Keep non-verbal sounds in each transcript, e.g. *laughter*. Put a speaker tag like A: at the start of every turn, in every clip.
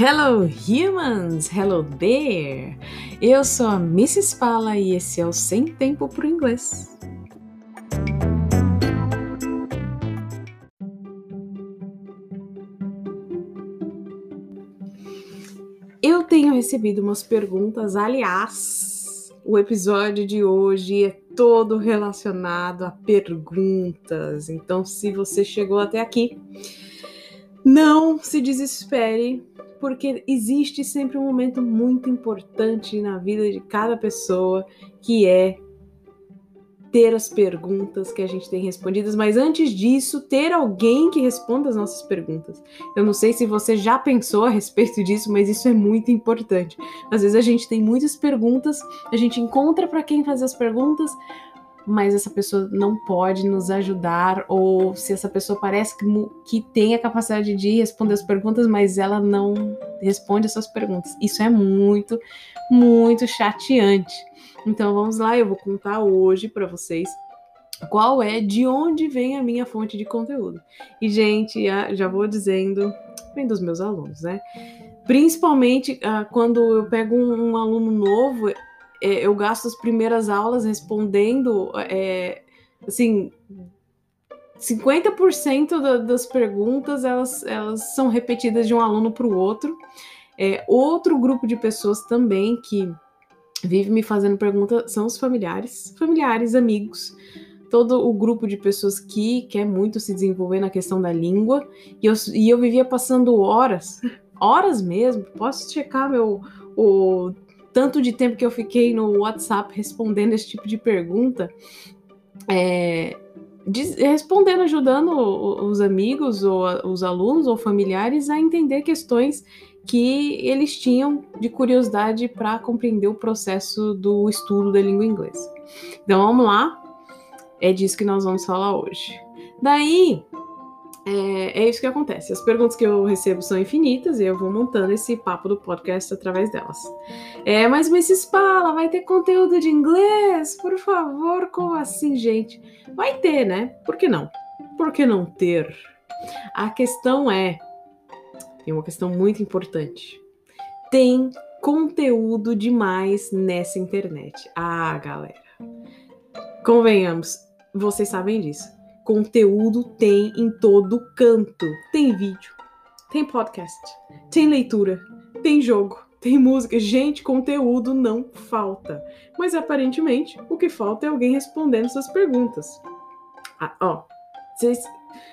A: Hello humans, hello there. Eu sou a Mrs. Pala e esse é o Sem Tempo pro Inglês. Eu tenho recebido umas perguntas, aliás, o episódio de hoje é todo relacionado a perguntas. Então, se você chegou até aqui, não se desespere, porque existe sempre um momento muito importante na vida de cada pessoa que é ter as perguntas que a gente tem respondidas, mas antes disso, ter alguém que responda as nossas perguntas. Eu não sei se você já pensou a respeito disso, mas isso é muito importante. Às vezes a gente tem muitas perguntas, a gente encontra para quem fazer as perguntas, mas essa pessoa não pode nos ajudar, ou se essa pessoa parece que, que tem a capacidade de responder as perguntas, mas ela não responde essas perguntas. Isso é muito, muito chateante. Então vamos lá, eu vou contar hoje para vocês qual é, de onde vem a minha fonte de conteúdo. E, gente, já vou dizendo, vem dos meus alunos, né? Principalmente uh, quando eu pego um, um aluno novo, é, eu gasto as primeiras aulas respondendo, é, assim, 50% da, das perguntas elas, elas são repetidas de um aluno para o outro. É, outro grupo de pessoas também que vive me fazendo pergunta são os familiares, familiares, amigos, todo o grupo de pessoas que quer muito se desenvolver na questão da língua. E eu, e eu vivia passando horas, horas mesmo, posso checar meu o tanto de tempo que eu fiquei no WhatsApp respondendo esse tipo de pergunta, é, respondendo, ajudando os amigos ou os alunos ou familiares a entender questões que eles tinham de curiosidade para compreender o processo do estudo da língua inglesa. Então vamos lá, é disso que nós vamos falar hoje. Daí, é, é, isso que acontece. As perguntas que eu recebo são infinitas e eu vou montando esse papo do podcast através delas. É, mas Mrs. Pala, vai ter conteúdo de inglês? Por favor, como assim, gente? Vai ter, né? Por que não? Por que não ter? A questão é, tem uma questão muito importante. Tem conteúdo demais nessa internet. Ah, galera. Convenhamos, vocês sabem disso conteúdo tem em todo canto. Tem vídeo, tem podcast, tem leitura, tem jogo, tem música. Gente, conteúdo não falta. Mas aparentemente o que falta é alguém respondendo suas perguntas. Ah, ó, vocês,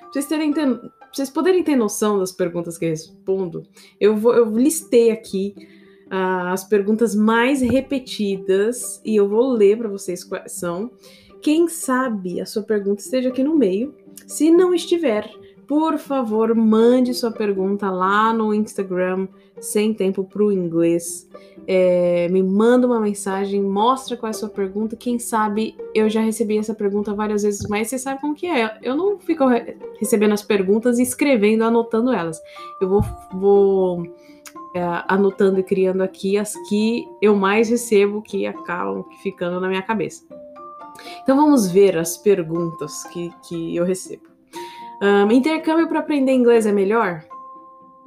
A: vocês terem ter, vocês poderem ter noção das perguntas que eu respondo, eu vou eu listei aqui uh, as perguntas mais repetidas e eu vou ler para vocês quais são. Quem sabe a sua pergunta esteja aqui no meio. Se não estiver, por favor, mande sua pergunta lá no Instagram, sem tempo para o inglês. É, me manda uma mensagem, mostra qual é a sua pergunta. Quem sabe eu já recebi essa pergunta várias vezes, mas você sabe como que é. Eu não fico re recebendo as perguntas e escrevendo, anotando elas. Eu vou, vou é, anotando e criando aqui as que eu mais recebo, que acabam ficando na minha cabeça. Então vamos ver as perguntas que, que eu recebo. Um, intercâmbio para aprender inglês é melhor?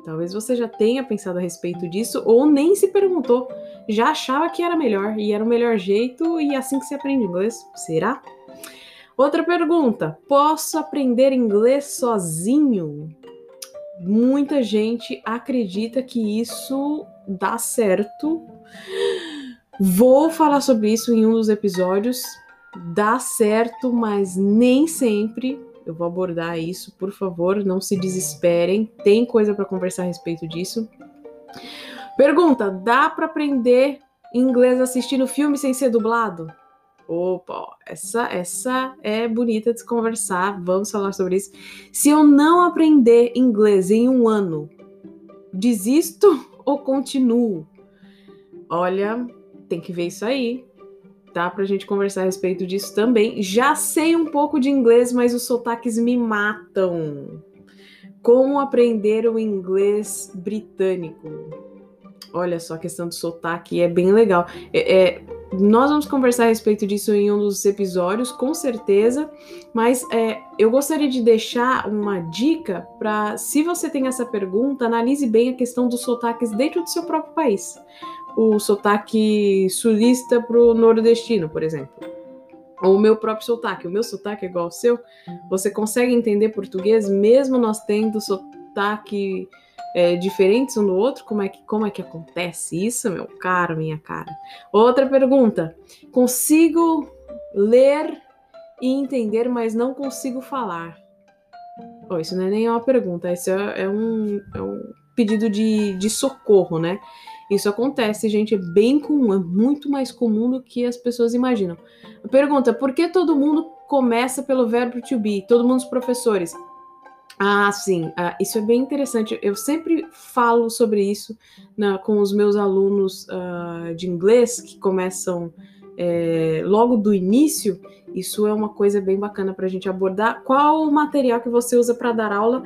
A: Talvez você já tenha pensado a respeito disso ou nem se perguntou, já achava que era melhor e era o melhor jeito e é assim que se aprende inglês. Será? Outra pergunta: posso aprender inglês sozinho? Muita gente acredita que isso dá certo. Vou falar sobre isso em um dos episódios dá certo, mas nem sempre. Eu vou abordar isso, por favor, não se desesperem. Tem coisa para conversar a respeito disso. Pergunta: dá para aprender inglês assistindo filme sem ser dublado? Opa, essa, essa é bonita de se conversar. Vamos falar sobre isso. Se eu não aprender inglês em um ano, desisto *laughs* ou continuo? Olha, tem que ver isso aí tá? Pra gente conversar a respeito disso também. Já sei um pouco de inglês, mas os sotaques me matam. Como aprender o inglês britânico? Olha só, a questão do sotaque é bem legal. É, é, nós vamos conversar a respeito disso em um dos episódios, com certeza. Mas é, eu gostaria de deixar uma dica para, se você tem essa pergunta, analise bem a questão dos sotaques dentro do seu próprio país. O sotaque sulista para o nordestino, por exemplo. Ou o meu próprio sotaque. O meu sotaque é igual ao seu. Você consegue entender português mesmo nós tendo sotaque é, diferentes um do outro? Como é, que, como é que acontece isso, meu caro, minha cara? Outra pergunta. Consigo ler e entender, mas não consigo falar. Oh, isso não é nem uma pergunta, isso é, é, um, é um pedido de, de socorro, né? Isso acontece, gente, é bem comum, é muito mais comum do que as pessoas imaginam. Pergunta: por que todo mundo começa pelo verbo to be? Todo mundo os professores. Ah, sim, ah, isso é bem interessante. Eu sempre falo sobre isso na, com os meus alunos uh, de inglês que começam é, logo do início. Isso é uma coisa bem bacana para a gente abordar. Qual o material que você usa para dar aula?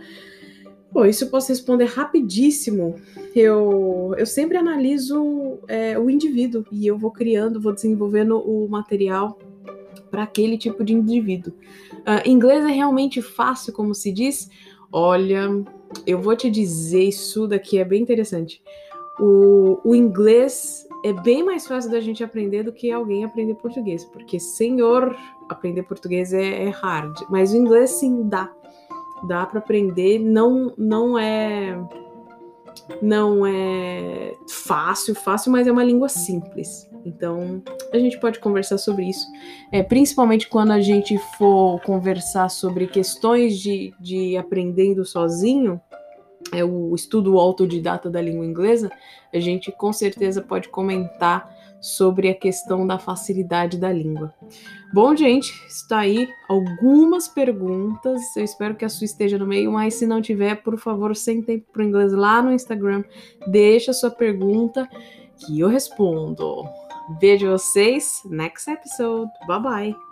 A: Bom, isso eu posso responder rapidíssimo. Eu, eu sempre analiso é, o indivíduo e eu vou criando, vou desenvolvendo o material para aquele tipo de indivíduo. Uh, inglês é realmente fácil, como se diz. Olha, eu vou te dizer isso daqui é bem interessante. O, o inglês é bem mais fácil da gente aprender do que alguém aprender português, porque, senhor, aprender português é, é hard, mas o inglês sim dá, dá para aprender. Não, não é não é fácil, fácil, mas é uma língua simples. Então, a gente pode conversar sobre isso, é, principalmente quando a gente for conversar sobre questões de, de aprendendo sozinho, é o estudo autodidata da língua inglesa, a gente com certeza pode comentar sobre a questão da facilidade da língua. Bom, gente, está aí algumas perguntas. Eu espero que a sua esteja no meio, mas se não tiver, por favor, sem tempo para o inglês lá no Instagram, deixa a sua pergunta que eu respondo. Vejo vocês next episode. Bye bye.